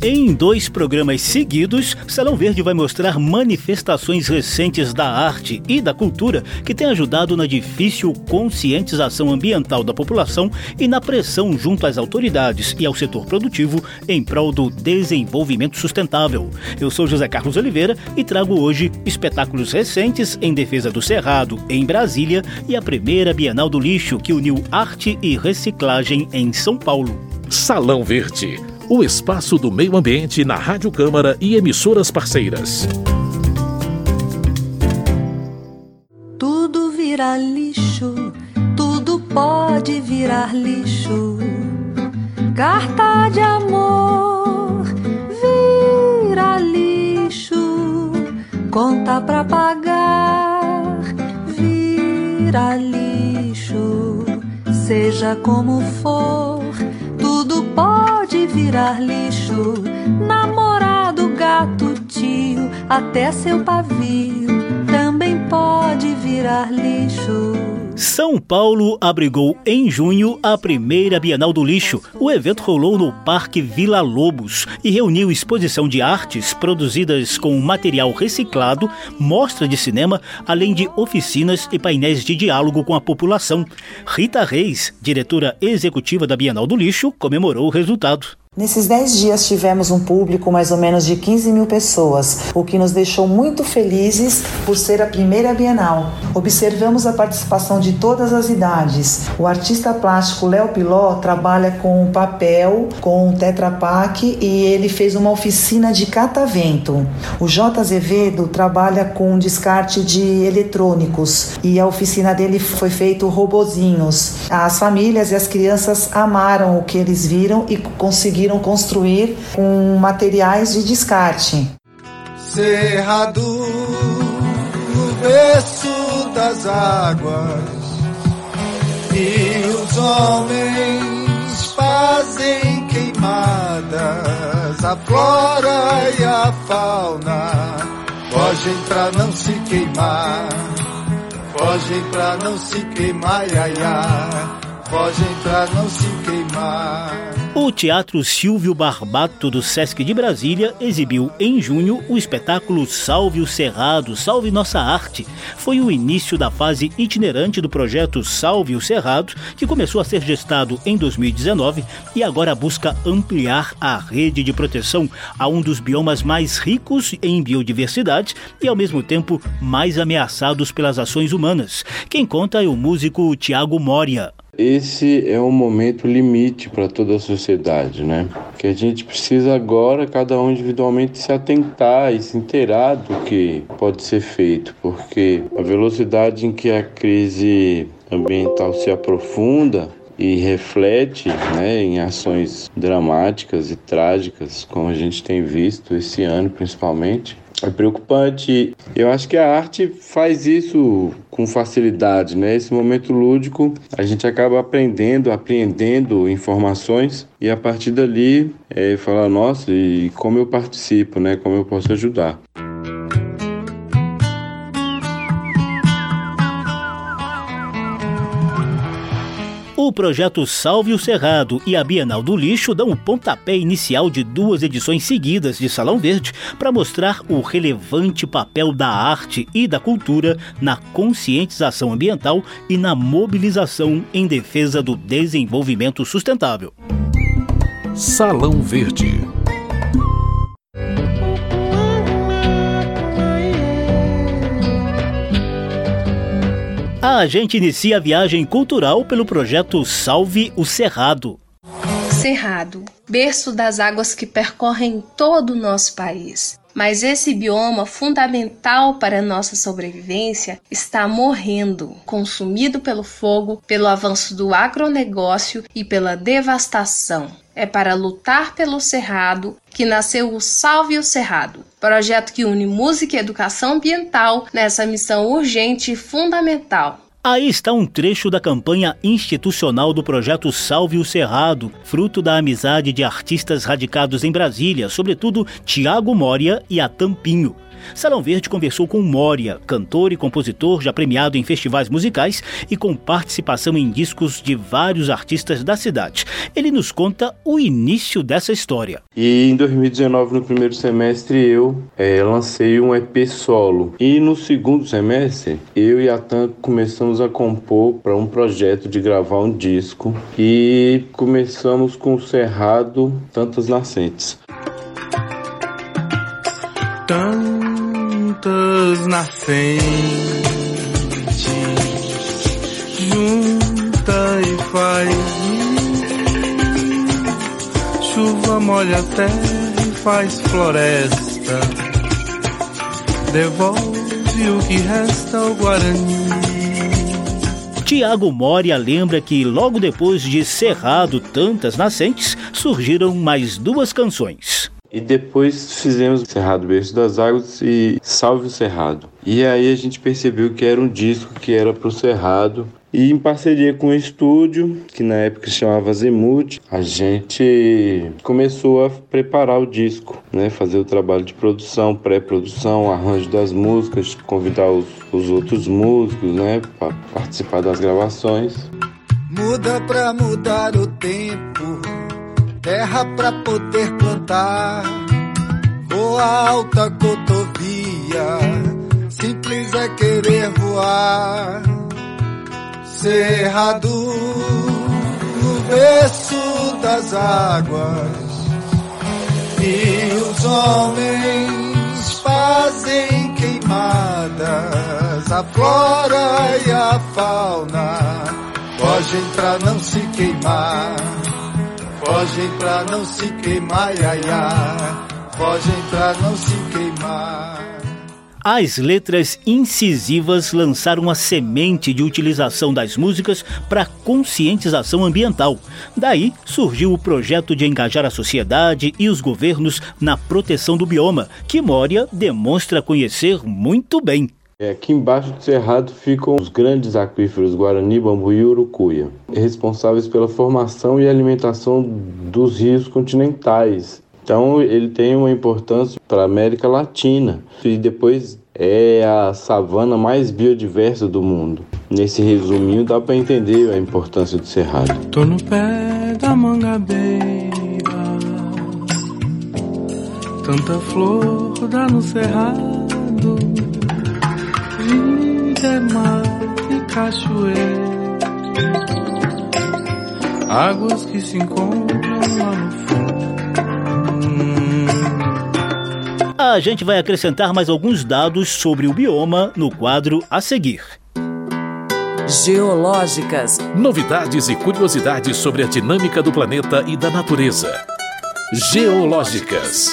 Em dois programas seguidos, Salão Verde vai mostrar manifestações recentes da arte e da cultura que têm ajudado na difícil conscientização ambiental da população e na pressão junto às autoridades e ao setor produtivo em prol do desenvolvimento sustentável. Eu sou José Carlos Oliveira e trago hoje espetáculos recentes em defesa do Cerrado, em Brasília, e a primeira Bienal do Lixo que uniu arte e reciclagem em São Paulo. Salão Verde o espaço do meio ambiente na Rádio Câmara e emissoras parceiras. Tudo vira lixo, tudo pode virar lixo. Carta de amor vira lixo, conta pra pagar vira lixo. Seja como for, tudo pode pode virar lixo. Namorado, gato, tio, até seu pavio também pode virar lixo. São Paulo abrigou em junho a primeira Bienal do Lixo. O evento rolou no Parque Vila Lobos e reuniu exposição de artes produzidas com material reciclado, mostra de cinema, além de oficinas e painéis de diálogo com a população. Rita Reis, diretora executiva da Bienal do Lixo, comemorou o resultado. Nesses 10 dias tivemos um público mais ou menos de 15 mil pessoas, o que nos deixou muito felizes por ser a primeira Bienal. Observamos a participação de todas as idades. O artista plástico Léo Piló trabalha com papel, com Tetra Pak e ele fez uma oficina de catavento. O J. Azevedo trabalha com descarte de eletrônicos e a oficina dele foi feito robozinhos. As famílias e as crianças amaram o que eles viram e conseguiram conseguiram construir com materiais de descarte. Cerrado no berço das águas e os homens fazem queimadas, a flora e a fauna fogem pra não se queimar, fogem pra não se queimar, ia, ia. Fogem pra não se queimar. O Teatro Silvio Barbato do Sesc de Brasília exibiu em junho o espetáculo Salve o Cerrado, Salve Nossa Arte. Foi o início da fase itinerante do projeto Salve o Cerrado, que começou a ser gestado em 2019 e agora busca ampliar a rede de proteção a um dos biomas mais ricos em biodiversidade e ao mesmo tempo mais ameaçados pelas ações humanas. Quem conta é o músico Tiago Moria esse é um momento limite para toda a sociedade, né? Que a gente precisa agora, cada um individualmente, se atentar e se inteirar do que pode ser feito, porque a velocidade em que a crise ambiental se aprofunda e reflete né, em ações dramáticas e trágicas, como a gente tem visto esse ano principalmente, é preocupante. Eu acho que a arte faz isso com facilidade, né? Esse momento lúdico, a gente acaba aprendendo, apreendendo informações e a partir dali é, falar, nossa, e como eu participo, né? Como eu posso ajudar. O projeto Salve o Cerrado e a Bienal do Lixo dão o pontapé inicial de duas edições seguidas de Salão Verde para mostrar o relevante papel da arte e da cultura na conscientização ambiental e na mobilização em defesa do desenvolvimento sustentável. Salão Verde A gente inicia a viagem cultural pelo projeto Salve o Cerrado. Cerrado, berço das águas que percorrem todo o nosso país. Mas esse bioma fundamental para nossa sobrevivência está morrendo, consumido pelo fogo, pelo avanço do agronegócio e pela devastação. É para lutar pelo Cerrado que nasceu o Salve o Cerrado, projeto que une música e educação ambiental nessa missão urgente e fundamental. Aí está um trecho da campanha institucional do projeto Salve o Cerrado, fruto da amizade de artistas radicados em Brasília, sobretudo Tiago Moria e a Tampinho. Salão Verde conversou com Moria, cantor e compositor já premiado em festivais musicais e com participação em discos de vários artistas da cidade. Ele nos conta o início dessa história. E em 2019, no primeiro semestre, eu é, lancei um EP solo. E no segundo semestre, eu e a Tan começamos a compor para um projeto de gravar um disco. E começamos com o Cerrado Tantas Nascentes. Tantas nascentes, junta e faz chuva molha a terra e faz floresta, devolve o que resta ao Guarani. Tiago Moria lembra que logo depois de Cerrado Tantas Nascentes, surgiram mais duas canções. E depois fizemos Cerrado Berço das Águas e Salve o Cerrado. E aí a gente percebeu que era um disco que era pro Cerrado. E em parceria com o estúdio, que na época se chamava Zemut, a gente começou a preparar o disco, né? Fazer o trabalho de produção, pré-produção, arranjo das músicas, convidar os, os outros músicos, né? Para participar das gravações. Muda pra mudar o tempo terra pra poder plantar. Voa alta cotovia, simples é querer voar. Cerrado no berço das águas, e os homens fazem queimadas, a flora e a fauna fogem pra não se queimar. Fogem pra não se queimar, ia. Fogem pra não se queimar. As letras incisivas lançaram a semente de utilização das músicas para conscientização ambiental. Daí surgiu o projeto de engajar a sociedade e os governos na proteção do bioma, que Moria demonstra conhecer muito bem. É, aqui embaixo do cerrado ficam os grandes aquíferos Guarani, Bambu e Urucuia, responsáveis pela formação e alimentação dos rios continentais. Então ele tem uma importância para a América Latina e depois é a savana mais biodiversa do mundo. Nesse resuminho dá para entender a importância do cerrado. Tô no pé da mangabeira, tanta flor dá no cerrado vida mar e cachoeira, águas que se encontram lá no A gente vai acrescentar mais alguns dados sobre o bioma no quadro a seguir. Geológicas. Novidades e curiosidades sobre a dinâmica do planeta e da natureza. Geológicas.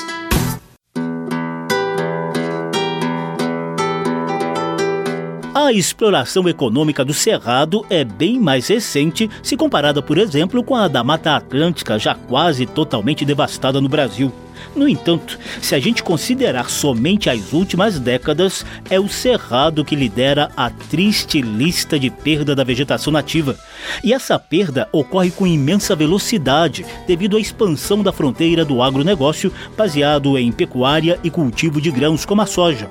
A exploração econômica do Cerrado é bem mais recente se comparada, por exemplo, com a da Mata Atlântica, já quase totalmente devastada no Brasil. No entanto, se a gente considerar somente as últimas décadas, é o Cerrado que lidera a triste lista de perda da vegetação nativa. E essa perda ocorre com imensa velocidade devido à expansão da fronteira do agronegócio baseado em pecuária e cultivo de grãos como a soja.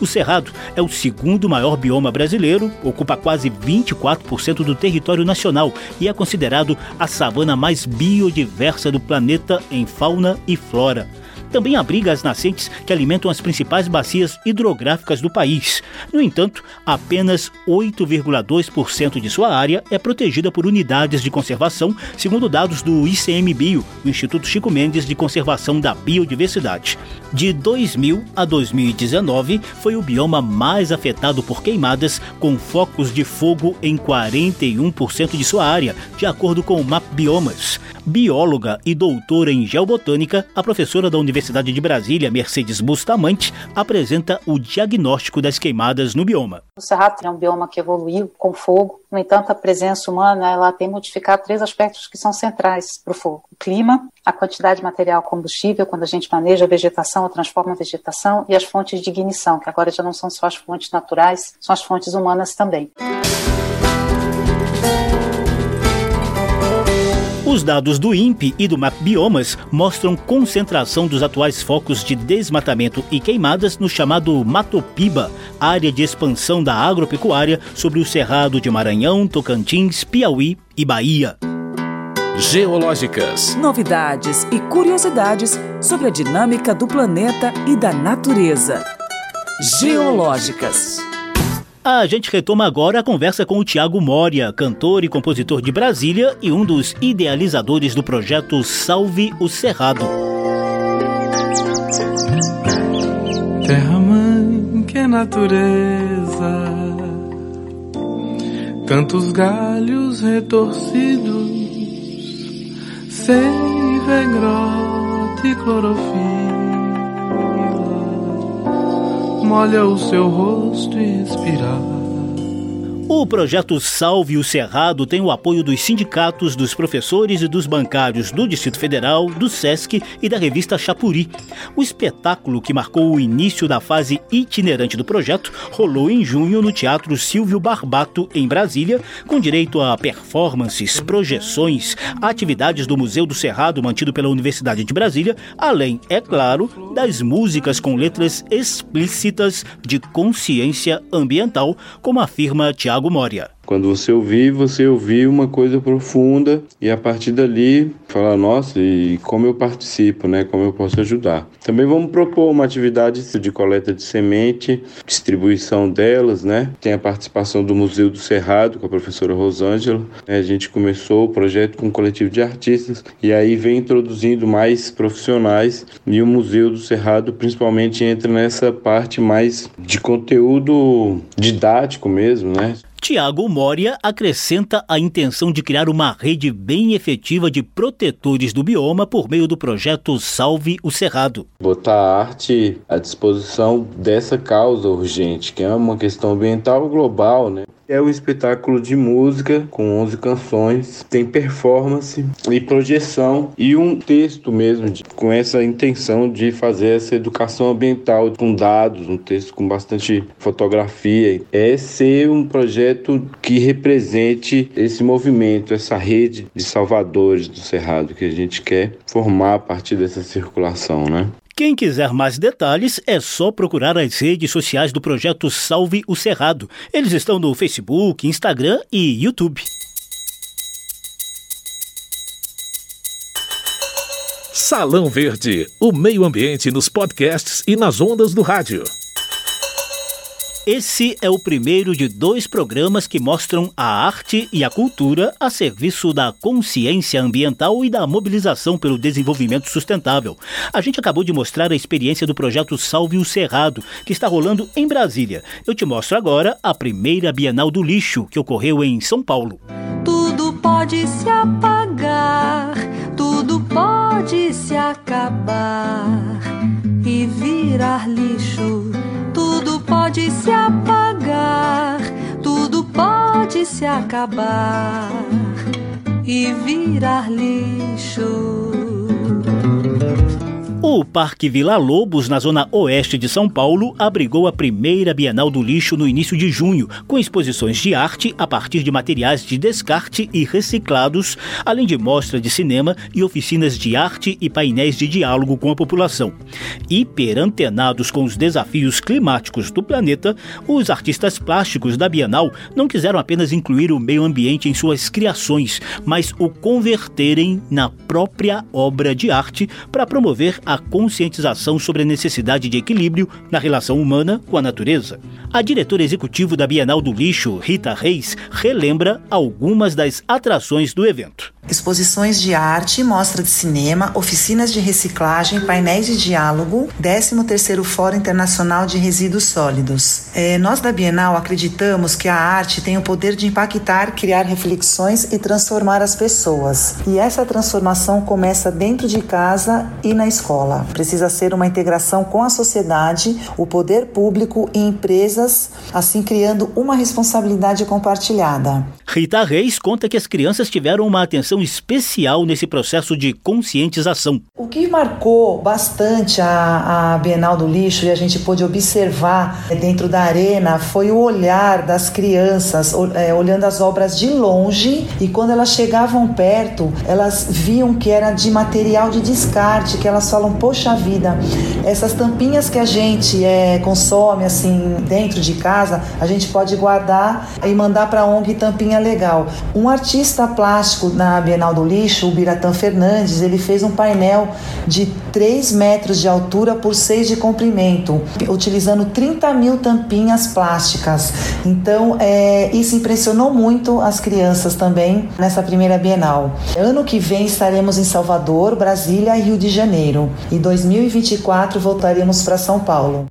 O Cerrado é o segundo maior bioma brasileiro, ocupa quase 24% do território nacional e é considerado a savana mais biodiversa do planeta em fauna e flora também abriga as nascentes que alimentam as principais bacias hidrográficas do país. No entanto, apenas 8,2% de sua área é protegida por unidades de conservação, segundo dados do ICMBio, o Instituto Chico Mendes de Conservação da Biodiversidade. De 2000 a 2019, foi o bioma mais afetado por queimadas, com focos de fogo em 41% de sua área, de acordo com o MAP Biomas. Bióloga e doutora em geobotânica, a professora da Universidade de Brasília, Mercedes Bustamante, apresenta o diagnóstico das queimadas no bioma. O Cerrado é um bioma que evoluiu com fogo, no entanto, a presença humana ela tem modificado três aspectos que são centrais para o fogo: o clima, a quantidade de material combustível, quando a gente maneja a vegetação ou transforma a vegetação, e as fontes de ignição, que agora já não são só as fontes naturais, são as fontes humanas também. Os dados do INPE e do MAP Biomas mostram concentração dos atuais focos de desmatamento e queimadas no chamado Matopiba, área de expansão da agropecuária sobre o Cerrado de Maranhão, Tocantins, Piauí e Bahia. Geológicas. Novidades e curiosidades sobre a dinâmica do planeta e da natureza. Geológicas. A gente retoma agora a conversa com o Tiago Moria, cantor e compositor de Brasília e um dos idealizadores do projeto Salve o Cerrado. Terra mãe, que é natureza, tantos galhos retorcidos, seiva, grota e clorofila molha o seu rosto e respirar. O projeto Salve o Cerrado tem o apoio dos sindicatos, dos professores e dos bancários do Distrito Federal, do SESC e da revista Chapuri. O espetáculo, que marcou o início da fase itinerante do projeto, rolou em junho no Teatro Silvio Barbato, em Brasília, com direito a performances, projeções, atividades do Museu do Cerrado mantido pela Universidade de Brasília, além, é claro, das músicas com letras explícitas de consciência ambiental, como afirma Tiago Tiago Moria. Quando você ouvir, você ouvir uma coisa profunda e a partir dali falar, nossa, e como eu participo, né? Como eu posso ajudar. Também vamos propor uma atividade de coleta de semente, distribuição delas, né? Tem a participação do Museu do Cerrado com a professora Rosângela. A gente começou o projeto com um coletivo de artistas e aí vem introduzindo mais profissionais e o Museu do Cerrado principalmente entra nessa parte mais de conteúdo didático mesmo, né? Tiago Moria acrescenta a intenção de criar uma rede bem efetiva de protetores do bioma por meio do projeto Salve o Cerrado. Botar a arte à disposição dessa causa urgente, que é uma questão ambiental global, né? É um espetáculo de música com 11 canções, tem performance e projeção e um texto mesmo de, com essa intenção de fazer essa educação ambiental com dados, um texto com bastante fotografia. É ser um projeto que represente esse movimento, essa rede de salvadores do Cerrado que a gente quer formar a partir dessa circulação, né? Quem quiser mais detalhes é só procurar as redes sociais do projeto Salve o Cerrado. Eles estão no Facebook, Instagram e YouTube. Salão Verde, o meio ambiente nos podcasts e nas ondas do rádio. Esse é o primeiro de dois programas que mostram a arte e a cultura a serviço da consciência ambiental e da mobilização pelo desenvolvimento sustentável. A gente acabou de mostrar a experiência do projeto Salve o Cerrado, que está rolando em Brasília. Eu te mostro agora a primeira Bienal do Lixo, que ocorreu em São Paulo. Tudo pode se apagar, tudo pode se acabar e virar lixo pode se apagar, tudo pode se acabar e virar lixo. O Parque Vila Lobos, na zona oeste de São Paulo, abrigou a primeira Bienal do Lixo no início de junho, com exposições de arte a partir de materiais de descarte e reciclados, além de mostra de cinema e oficinas de arte e painéis de diálogo com a população. Hiperantenados com os desafios climáticos do planeta, os artistas plásticos da Bienal não quiseram apenas incluir o meio ambiente em suas criações, mas o converterem na própria obra de arte para promover a conscientização sobre a necessidade de equilíbrio na relação humana com a natureza. A diretora executiva da Bienal do Lixo, Rita Reis, relembra algumas das atrações do evento. Exposições de arte, mostra de cinema, oficinas de reciclagem, painéis de diálogo, 13º Fórum Internacional de Resíduos Sólidos. É, nós da Bienal acreditamos que a arte tem o poder de impactar, criar reflexões e transformar as pessoas. E essa transformação começa dentro de casa e na escola escola. Precisa ser uma integração com a sociedade, o poder público e empresas, assim criando uma responsabilidade compartilhada. Rita Reis conta que as crianças tiveram uma atenção especial nesse processo de conscientização. O que marcou bastante a, a Bienal do Lixo e a gente pôde observar dentro da arena foi o olhar das crianças, é, olhando as obras de longe e quando elas chegavam perto, elas viam que era de material de descarte, que elas falam, poxa vida, essas tampinhas que a gente é, consome assim dentro de casa, a gente pode guardar e mandar para ONG Tampinha Legal. Um artista plástico na Bienal do Lixo, o Biratã Fernandes, ele fez um painel de 3 metros de altura por 6 de comprimento, utilizando 30 mil tampinhas plásticas. Então, é, isso impressionou muito as crianças também nessa primeira Bienal. Ano que vem estaremos em Salvador, Brasília e Rio de Janeiro. E 2024 voltaremos para São Paulo.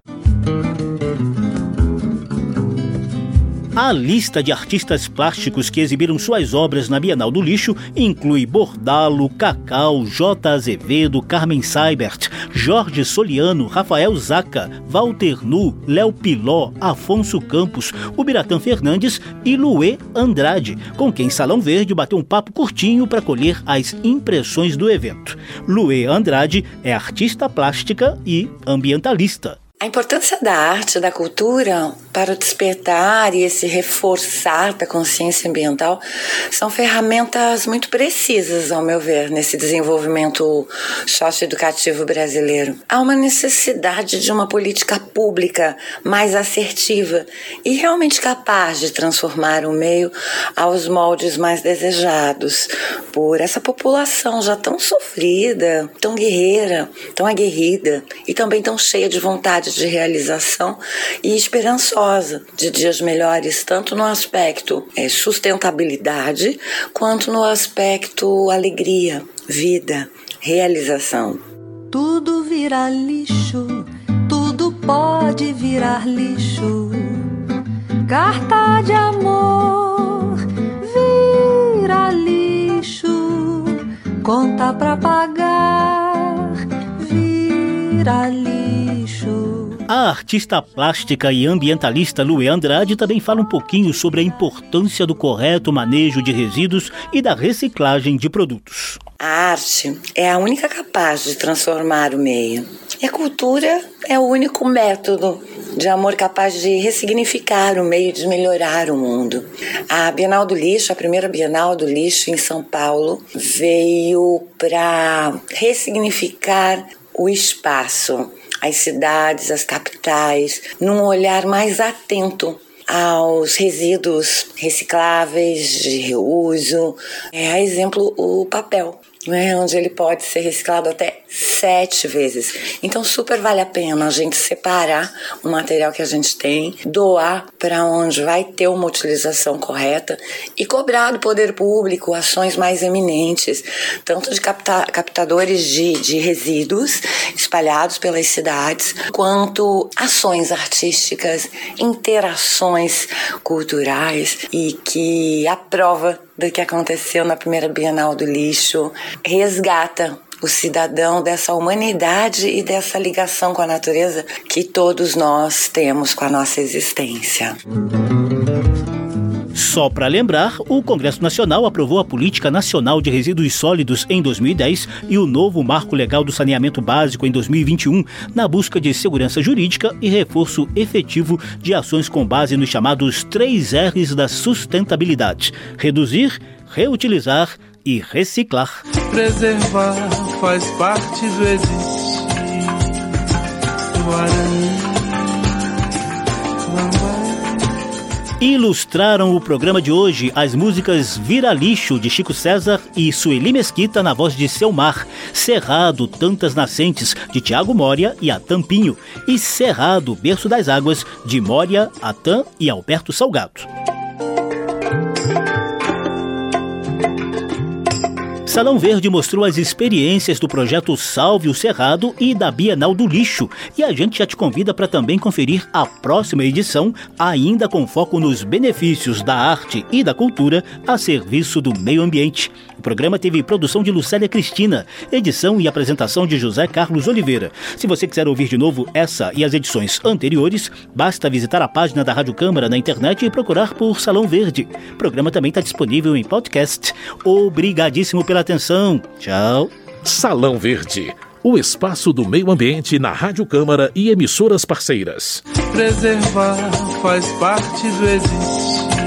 A lista de artistas plásticos que exibiram suas obras na Bienal do Lixo inclui Bordalo, Cacau, J. Azevedo, Carmen Seibert, Jorge Soliano, Rafael Zaca, Walter Nu, Léo Piló, Afonso Campos, Ubiratã Fernandes e Luê Andrade, com quem Salão Verde bateu um papo curtinho para colher as impressões do evento. Luê Andrade é artista plástica e ambientalista. A importância da arte, da cultura para o despertar e esse reforçar da consciência ambiental são ferramentas muito precisas, ao meu ver, nesse desenvolvimento socioeducativo brasileiro. Há uma necessidade de uma política pública mais assertiva e realmente capaz de transformar o meio aos moldes mais desejados por essa população já tão sofrida, tão guerreira, tão aguerrida e também tão cheia de vontade de realização e esperançosa de dias melhores, tanto no aspecto é, sustentabilidade quanto no aspecto alegria, vida, realização. Tudo vira lixo, tudo pode virar lixo. Carta de amor vira lixo, conta pra pagar vira lixo. A artista plástica e ambientalista Luê Andrade também fala um pouquinho sobre a importância do correto manejo de resíduos e da reciclagem de produtos. A arte é a única capaz de transformar o meio. E a cultura é o único método de amor capaz de ressignificar o meio de melhorar o mundo. A Bienal do Lixo, a primeira Bienal do Lixo em São Paulo, veio para ressignificar o espaço as cidades, as capitais, num olhar mais atento aos resíduos recicláveis de reuso. É, a exemplo, o papel né, onde ele pode ser reciclado até sete vezes. Então, super vale a pena a gente separar o material que a gente tem, doar para onde vai ter uma utilização correta e cobrar do poder público ações mais eminentes, tanto de capta captadores de, de resíduos espalhados pelas cidades, quanto ações artísticas, interações culturais e que a prova do que aconteceu na primeira Bienal do Lixo, resgata o cidadão dessa humanidade e dessa ligação com a natureza que todos nós temos com a nossa existência. Só para lembrar, o Congresso Nacional aprovou a Política Nacional de Resíduos Sólidos em 2010 e o novo Marco Legal do Saneamento Básico em 2021, na busca de segurança jurídica e reforço efetivo de ações com base nos chamados três R's da sustentabilidade: reduzir, reutilizar e reciclar. Preservar faz parte do existir. Guarani. Ilustraram o programa de hoje as músicas Vira Lixo, de Chico César e Sueli Mesquita, na voz de Selmar, Cerrado, Tantas Nascentes, de Tiago Moria e Atampinho, e Cerrado, Berço das Águas, de Moria, Atan e Alberto Salgado. Salão Verde mostrou as experiências do projeto Salve o Cerrado e da Bienal do Lixo. E a gente já te convida para também conferir a próxima edição, ainda com foco nos benefícios da arte e da cultura a serviço do meio ambiente. O programa teve produção de Lucélia Cristina, edição e apresentação de José Carlos Oliveira. Se você quiser ouvir de novo essa e as edições anteriores, basta visitar a página da Rádio Câmara na internet e procurar por Salão Verde. O programa também está disponível em podcast. Obrigadíssimo pela atenção. Tchau. Salão Verde, o espaço do meio ambiente na Rádio Câmara e emissoras parceiras. Preservar faz parte do existir.